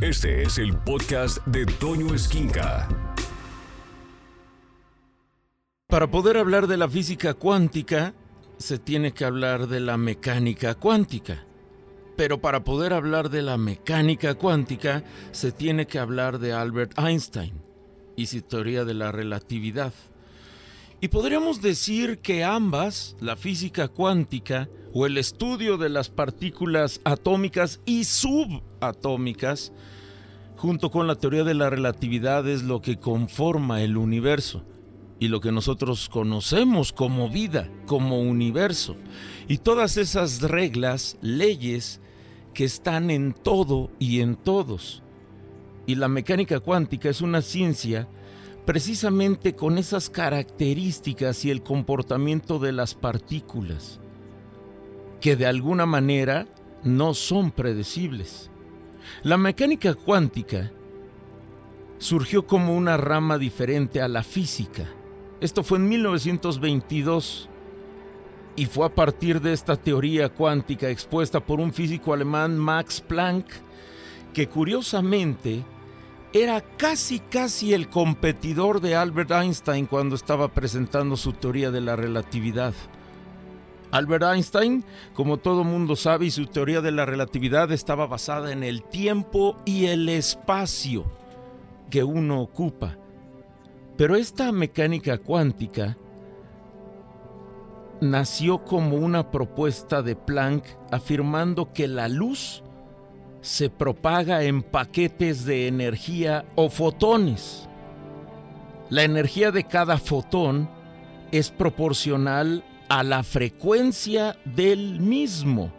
Este es el podcast de Toño Esquinca. Para poder hablar de la física cuántica, se tiene que hablar de la mecánica cuántica. Pero para poder hablar de la mecánica cuántica, se tiene que hablar de Albert Einstein y su teoría de la relatividad. Y podríamos decir que ambas, la física cuántica o el estudio de las partículas atómicas y subatómicas, junto con la teoría de la relatividad, es lo que conforma el universo y lo que nosotros conocemos como vida, como universo. Y todas esas reglas, leyes, que están en todo y en todos. Y la mecánica cuántica es una ciencia precisamente con esas características y el comportamiento de las partículas, que de alguna manera no son predecibles. La mecánica cuántica surgió como una rama diferente a la física. Esto fue en 1922 y fue a partir de esta teoría cuántica expuesta por un físico alemán Max Planck, que curiosamente era casi casi el competidor de Albert Einstein cuando estaba presentando su teoría de la relatividad. Albert Einstein, como todo mundo sabe, y su teoría de la relatividad estaba basada en el tiempo y el espacio que uno ocupa. Pero esta mecánica cuántica nació como una propuesta de Planck afirmando que la luz se propaga en paquetes de energía o fotones. La energía de cada fotón es proporcional a la frecuencia del mismo.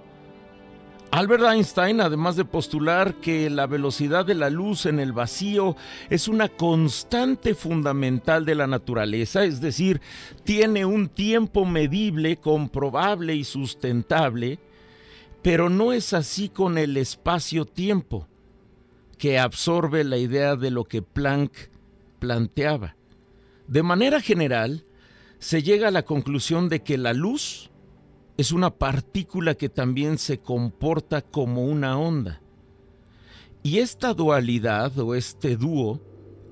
Albert Einstein, además de postular que la velocidad de la luz en el vacío es una constante fundamental de la naturaleza, es decir, tiene un tiempo medible, comprobable y sustentable, pero no es así con el espacio-tiempo, que absorbe la idea de lo que Planck planteaba. De manera general, se llega a la conclusión de que la luz es una partícula que también se comporta como una onda. Y esta dualidad o este dúo,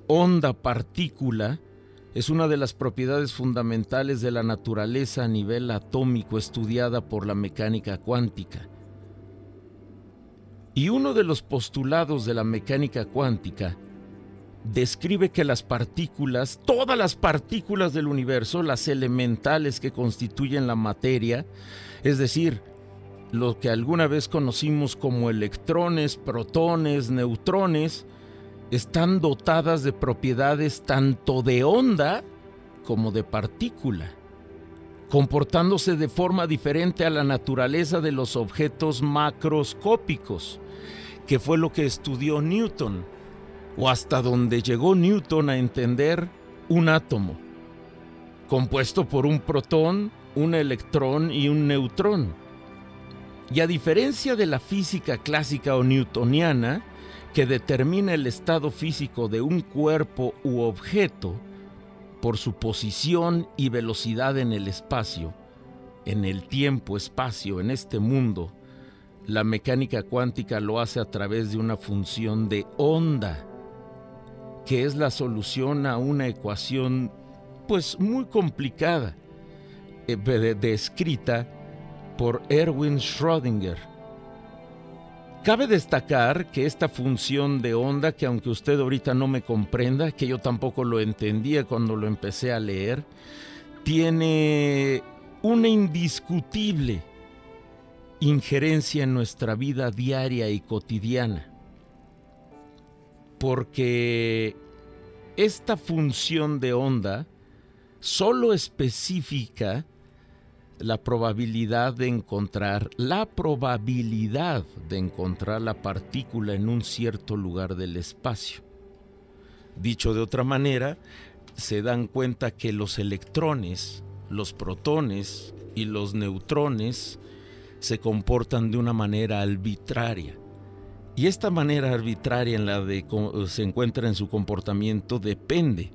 onda-partícula, es una de las propiedades fundamentales de la naturaleza a nivel atómico estudiada por la mecánica cuántica. Y uno de los postulados de la mecánica cuántica describe que las partículas, todas las partículas del universo, las elementales que constituyen la materia, es decir, lo que alguna vez conocimos como electrones, protones, neutrones, están dotadas de propiedades tanto de onda como de partícula comportándose de forma diferente a la naturaleza de los objetos macroscópicos, que fue lo que estudió Newton, o hasta donde llegó Newton a entender un átomo, compuesto por un protón, un electrón y un neutrón. Y a diferencia de la física clásica o newtoniana, que determina el estado físico de un cuerpo u objeto, por su posición y velocidad en el espacio, en el tiempo-espacio, en este mundo, la mecánica cuántica lo hace a través de una función de onda, que es la solución a una ecuación pues muy complicada, eh, descrita por Erwin Schrödinger. Cabe destacar que esta función de onda, que aunque usted ahorita no me comprenda, que yo tampoco lo entendía cuando lo empecé a leer, tiene una indiscutible injerencia en nuestra vida diaria y cotidiana. Porque esta función de onda solo específica la probabilidad de encontrar la probabilidad de encontrar la partícula en un cierto lugar del espacio. Dicho de otra manera, se dan cuenta que los electrones, los protones y los neutrones se comportan de una manera arbitraria. Y esta manera arbitraria en la de se encuentra en su comportamiento depende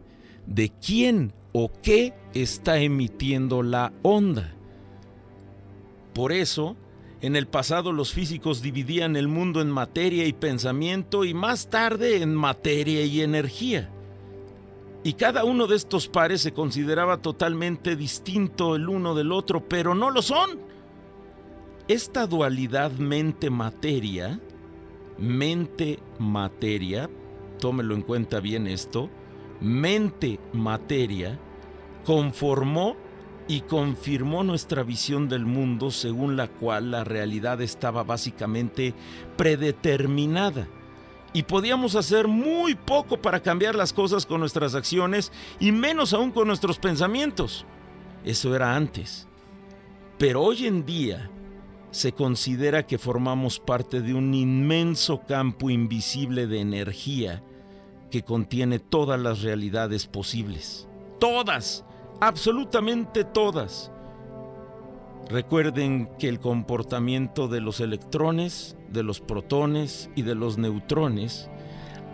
de quién o qué está emitiendo la onda. Por eso En el pasado los físicos dividían el mundo en materia y pensamiento y más tarde en materia y energía. Y cada uno de estos pares se consideraba totalmente distinto el uno del otro, pero no lo son. Esta dualidad mente-materia, mente-materia, tómelo en cuenta bien esto, mente-materia, conformó y confirmó nuestra visión del mundo según la cual la realidad estaba básicamente predeterminada. Y podíamos hacer muy poco para cambiar las cosas con nuestras acciones y menos aún con nuestros pensamientos. Eso era antes. Pero hoy en día se considera que formamos parte de un inmenso campo invisible de energía que contiene todas las realidades posibles. Todas absolutamente todas. Recuerden que el comportamiento de los electrones, de los protones y de los neutrones,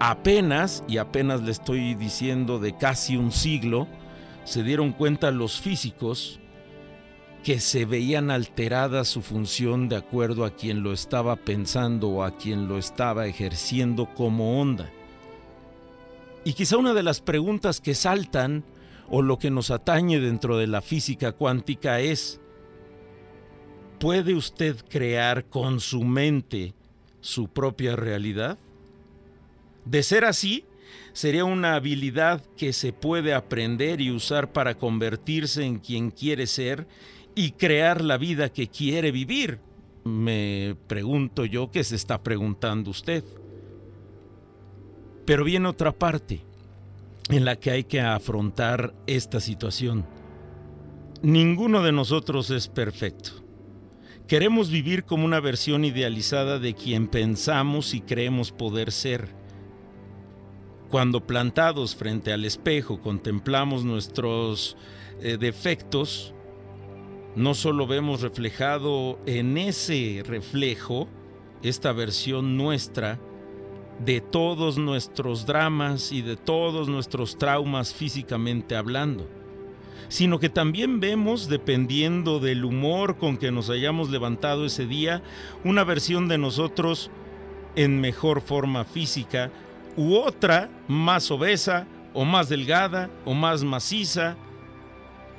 apenas, y apenas le estoy diciendo de casi un siglo, se dieron cuenta los físicos que se veían alterada su función de acuerdo a quien lo estaba pensando o a quien lo estaba ejerciendo como onda. Y quizá una de las preguntas que saltan o lo que nos atañe dentro de la física cuántica es, ¿puede usted crear con su mente su propia realidad? De ser así, sería una habilidad que se puede aprender y usar para convertirse en quien quiere ser y crear la vida que quiere vivir. Me pregunto yo qué se está preguntando usted. Pero viene otra parte en la que hay que afrontar esta situación. Ninguno de nosotros es perfecto. Queremos vivir como una versión idealizada de quien pensamos y creemos poder ser. Cuando plantados frente al espejo contemplamos nuestros eh, defectos, no solo vemos reflejado en ese reflejo esta versión nuestra, de todos nuestros dramas y de todos nuestros traumas físicamente hablando, sino que también vemos, dependiendo del humor con que nos hayamos levantado ese día, una versión de nosotros en mejor forma física u otra más obesa o más delgada o más maciza.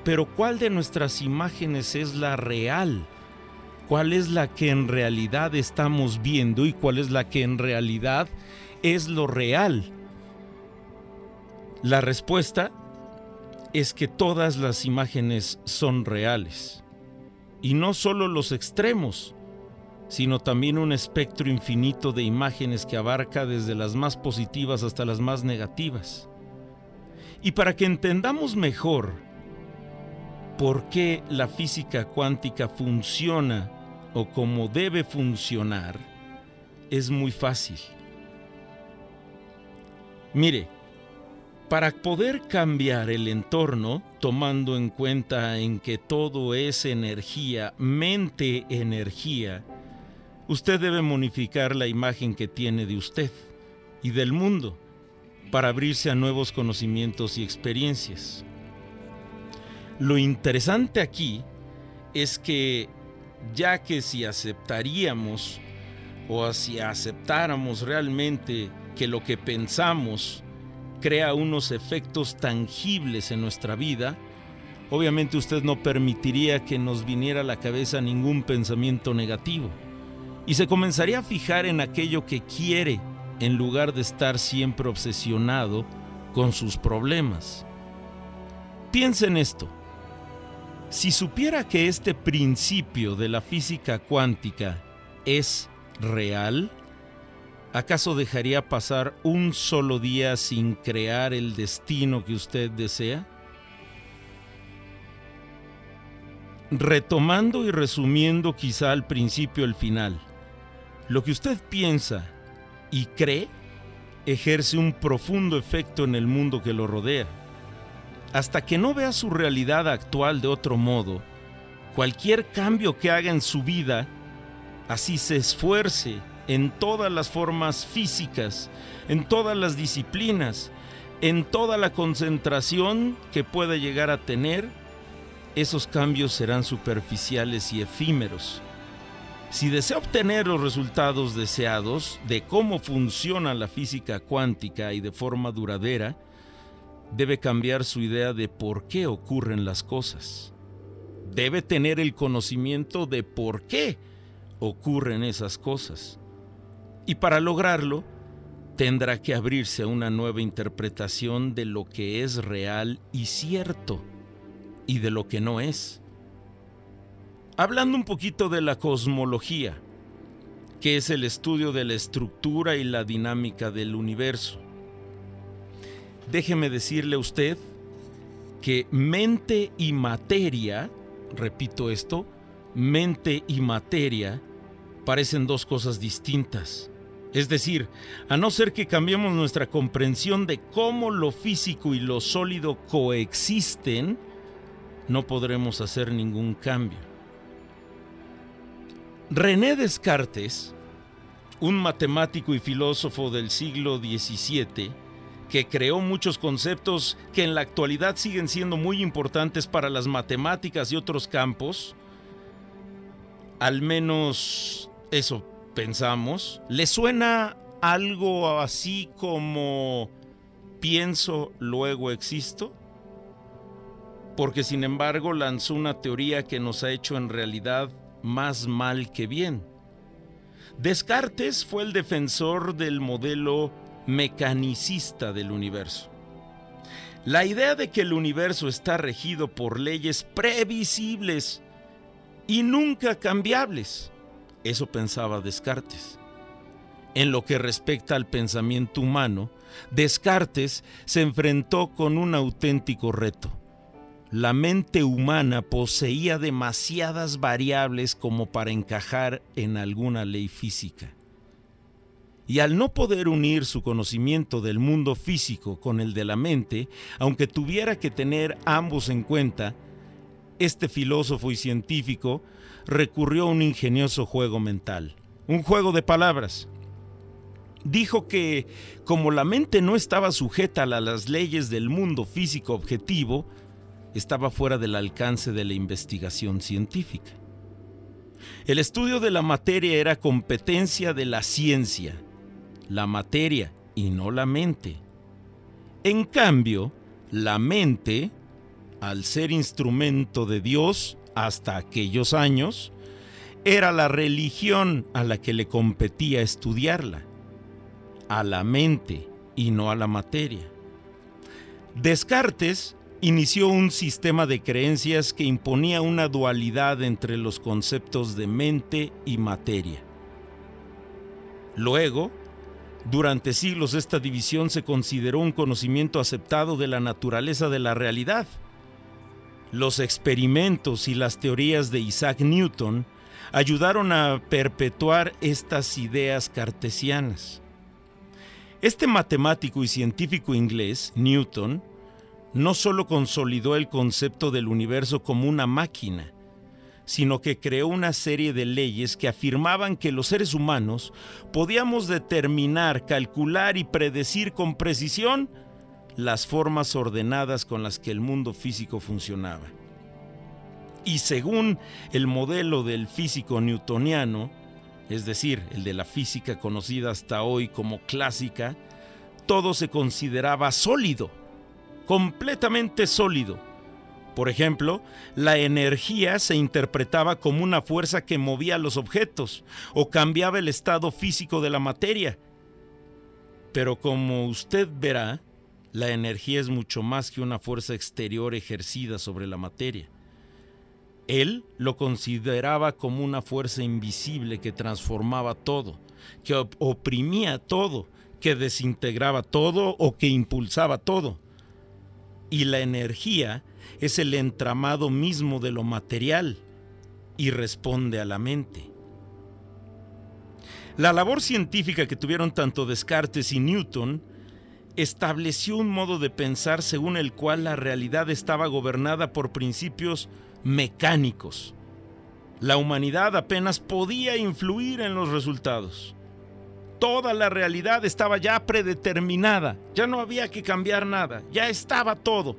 Pero ¿cuál de nuestras imágenes es la real? ¿Cuál es la que en realidad estamos viendo y cuál es la que en realidad es lo real? La respuesta es que todas las imágenes son reales. Y no solo los extremos, sino también un espectro infinito de imágenes que abarca desde las más positivas hasta las más negativas. Y para que entendamos mejor por qué la física cuántica funciona o cómo debe funcionar, es muy fácil. Mire, para poder cambiar el entorno, tomando en cuenta en que todo es energía, mente energía, usted debe modificar la imagen que tiene de usted y del mundo para abrirse a nuevos conocimientos y experiencias. Lo interesante aquí es que ya que si aceptaríamos o si aceptáramos realmente que lo que pensamos crea unos efectos tangibles en nuestra vida, obviamente usted no permitiría que nos viniera a la cabeza ningún pensamiento negativo y se comenzaría a fijar en aquello que quiere en lugar de estar siempre obsesionado con sus problemas. Piensa en esto. Si supiera que este principio de la física cuántica es real, ¿Acaso dejaría pasar un solo día sin crear el destino que usted desea? Retomando y resumiendo quizá al principio el final, lo que usted piensa y cree ejerce un profundo efecto en el mundo que lo rodea. Hasta que no vea su realidad actual de otro modo, cualquier cambio que haga en su vida, así se esfuerce en todas las formas físicas, en todas las disciplinas, en toda la concentración que pueda llegar a tener, esos cambios serán superficiales y efímeros. Si desea obtener los resultados deseados de cómo funciona la física cuántica y de forma duradera, debe cambiar su idea de por qué ocurren las cosas. Debe tener el conocimiento de por qué ocurren esas cosas. Y para lograrlo, tendrá que abrirse a una nueva interpretación de lo que es real y cierto y de lo que no es. Hablando un poquito de la cosmología, que es el estudio de la estructura y la dinámica del universo. Déjeme decirle a usted que mente y materia, repito esto, mente y materia parecen dos cosas distintas. Es decir, a no ser que cambiemos nuestra comprensión de cómo lo físico y lo sólido coexisten, no podremos hacer ningún cambio. René Descartes, un matemático y filósofo del siglo XVII, que creó muchos conceptos que en la actualidad siguen siendo muy importantes para las matemáticas y otros campos, al menos eso pensamos, ¿le suena algo así como pienso, luego existo? Porque sin embargo lanzó una teoría que nos ha hecho en realidad más mal que bien. Descartes fue el defensor del modelo mecanicista del universo. La idea de que el universo está regido por leyes previsibles y nunca cambiables. Eso pensaba Descartes. En lo que respecta al pensamiento humano, Descartes se enfrentó con un auténtico reto la mente humana poseía demasiadas variables como para encajar en alguna ley física. Y al no poder unir su conocimiento del mundo físico con el de la mente, aunque tuviera que tener ambos en cuenta, este filósofo y científico recurrió a un ingenioso juego mental, un juego de palabras. Dijo que, como la mente no estaba sujeta a las leyes del mundo físico objetivo, estaba fuera del alcance de la investigación científica. El estudio de la materia era competencia de la ciencia, la materia y no la mente. En cambio, la mente, al ser instrumento de Dios hasta aquellos años, era la religión a la que le competía estudiarla, a la mente y no a la materia. Descartes inició un sistema de creencias que imponía una dualidad entre los conceptos de mente y materia. Luego, durante siglos esta división se consideró un conocimiento aceptado de la naturaleza de la realidad. Los experimentos y las teorías de Isaac Newton ayudaron a perpetuar estas ideas cartesianas. Este matemático y científico inglés, Newton, no solo consolidó el concepto del universo como una máquina, sino que creó una serie de leyes que afirmaban que los seres humanos podíamos determinar, calcular y predecir con precisión las formas ordenadas con las que el mundo físico funcionaba. Y según el modelo del físico newtoniano, es decir, el de la física conocida hasta hoy como clásica, todo se consideraba sólido completamente sólido. Por ejemplo, la energía se interpretaba como una fuerza que movía los objetos o cambiaba el estado físico de la materia. Pero como usted verá, la energía es mucho más que una fuerza exterior ejercida sobre la materia. Él lo consideraba como una fuerza invisible que transformaba todo, que oprimía todo, que desintegraba todo o que impulsaba todo y la energía es el entramado mismo de lo material y responde a la mente. La labor científica que tuvieron tanto Descartes y Newton estableció un modo de pensar según el cual la realidad estaba gobernada por principios mecánicos. La humanidad apenas podía influir en los resultados toda la realidad estaba ya predeterminada, ya no había que cambiar nada, ya estaba todo.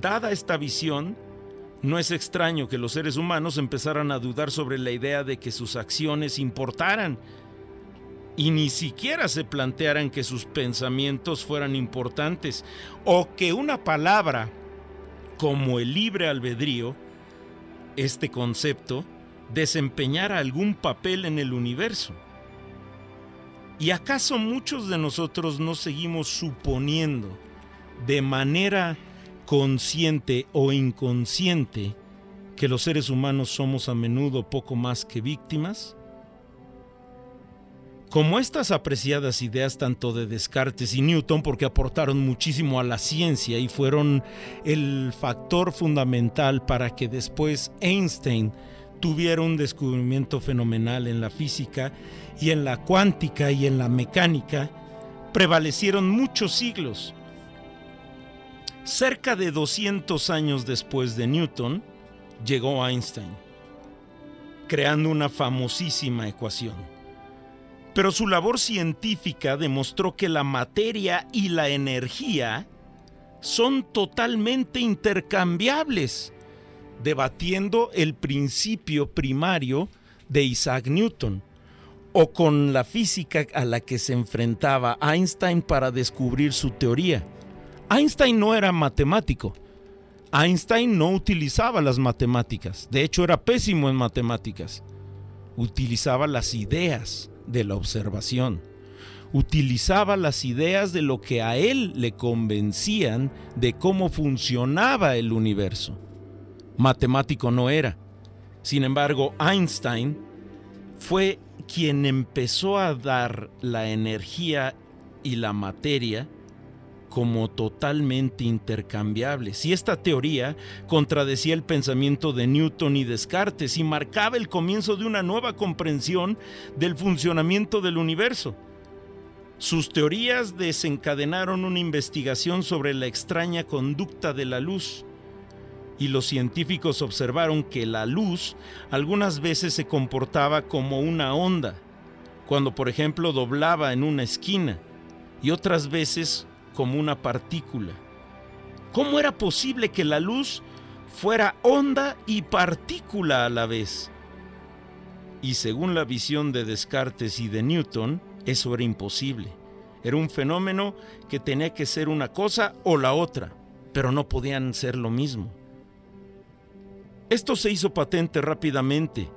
Dada esta visión, No es extraño que los seres humanos empezaran a dudar sobre la idea de que sus acciones importaran y ni siquiera se plantearan que sus pensamientos fueran importantes o que una palabra como el libre albedrío, este concepto, desempeñara algún papel en el universo. ¿Y acaso muchos de nosotros no seguimos suponiendo de manera consciente o inconsciente que los seres humanos somos a menudo poco más que víctimas? Como estas apreciadas ideas tanto de Descartes y Newton, porque aportaron muchísimo a la ciencia y fueron el factor fundamental para que después Einstein tuviera un descubrimiento fenomenal en la física y en la cuántica y en la mecánica, prevalecieron muchos siglos. Cerca de 200 años después de Newton, llegó Einstein, creando una famosísima ecuación pero su labor científica demostró que la materia y la energía son totalmente intercambiables, debatiendo el principio primario de Isaac Newton, o con la física a la que se enfrentaba Einstein para descubrir su teoría. Einstein no era matemático. Einstein no utilizaba las matemáticas. De hecho, era pésimo en matemáticas. Utilizaba las ideas de la observación. Utilizaba las ideas de lo que a él le convencían de cómo funcionaba el universo. Matemático no era. Sin embargo, Einstein fue quien empezó a dar la energía y la materia como totalmente intercambiables. Y esta teoría contradecía el pensamiento de Newton y Descartes y marcaba el comienzo de una nueva comprensión del funcionamiento del universo. Sus teorías desencadenaron una investigación sobre la extraña conducta de la luz y los científicos observaron que la luz algunas veces se comportaba como una onda, cuando por ejemplo doblaba en una esquina, y otras veces como una partícula. ¿Cómo era posible que la luz fuera onda y partícula a la vez? Y según la visión de Descartes y de Newton, eso era imposible. Era un fenómeno que tenía que ser una cosa o la otra, pero no podían ser lo mismo. Esto se hizo patente rápidamente,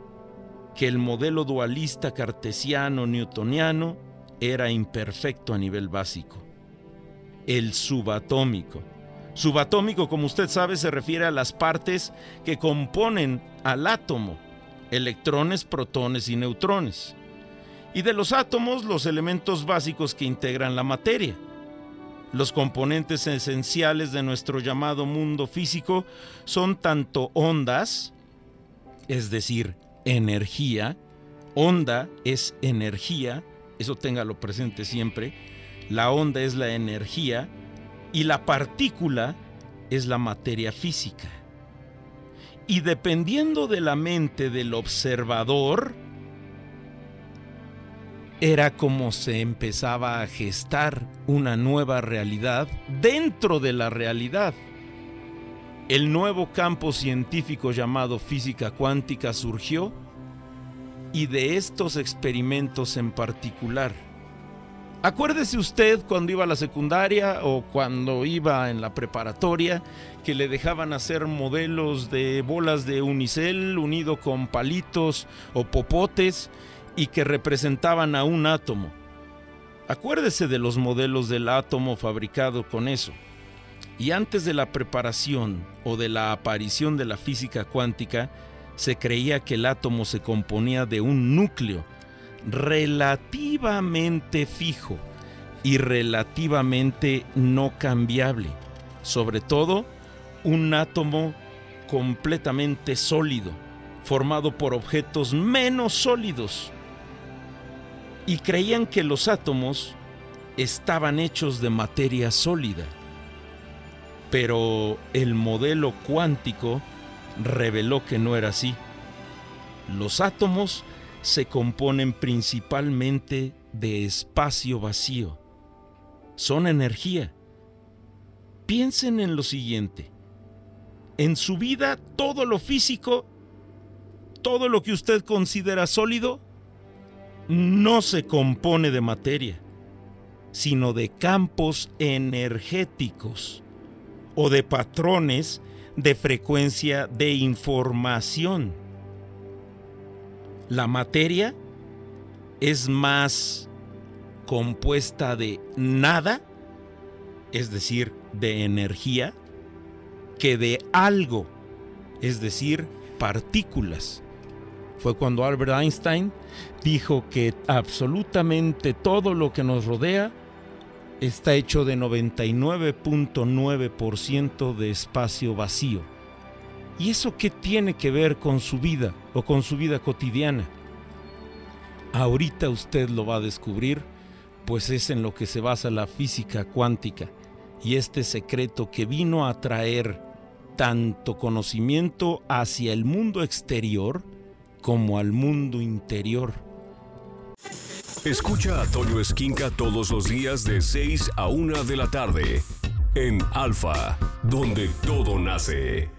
que el modelo dualista cartesiano newtoniano era imperfecto a nivel básico el subatómico. Subatómico, como usted sabe, se refiere a las partes que componen al átomo, electrones, protones y neutrones. Y de los átomos, los elementos básicos que integran la materia. Los componentes esenciales de nuestro llamado mundo físico son tanto ondas, es decir, energía, onda es energía, eso téngalo presente siempre, la onda es la energía y la partícula es la materia física. Y dependiendo de la mente del observador, era como se empezaba a gestar una nueva realidad dentro de la realidad. El nuevo campo científico llamado física cuántica surgió y de estos experimentos en particular Acuérdese usted cuando iba a la secundaria o cuando iba en la preparatoria que le dejaban hacer modelos de bolas de unicel unido con palitos o popotes y que representaban a un átomo. Acuérdese de los modelos del átomo fabricado con eso. Y antes de la preparación o de la aparición de la física cuántica, se creía que el átomo se componía de un núcleo relativamente fijo y relativamente no cambiable. Sobre todo, un átomo completamente sólido, formado por objetos menos sólidos. Y creían que los átomos estaban hechos de materia sólida. Pero el modelo cuántico reveló que no era así. Los átomos se componen principalmente de espacio vacío. Son energía. Piensen en lo siguiente. En su vida, todo lo físico, todo lo que usted considera sólido, no se compone de materia, sino de campos energéticos o de patrones de frecuencia de información. La materia es más compuesta de nada, es decir, de energía, que de algo, es decir, partículas. Fue cuando Albert Einstein dijo que absolutamente todo lo que nos rodea está hecho de 99.9% de espacio vacío. ¿Y eso qué tiene que ver con su vida o con su vida cotidiana? Ahorita usted lo va a descubrir, pues es en lo que se basa la física cuántica y este secreto que vino a traer tanto conocimiento hacia el mundo exterior como al mundo interior. Escucha a Toño Esquinca todos los días de 6 a 1 de la tarde en Alfa, donde todo nace.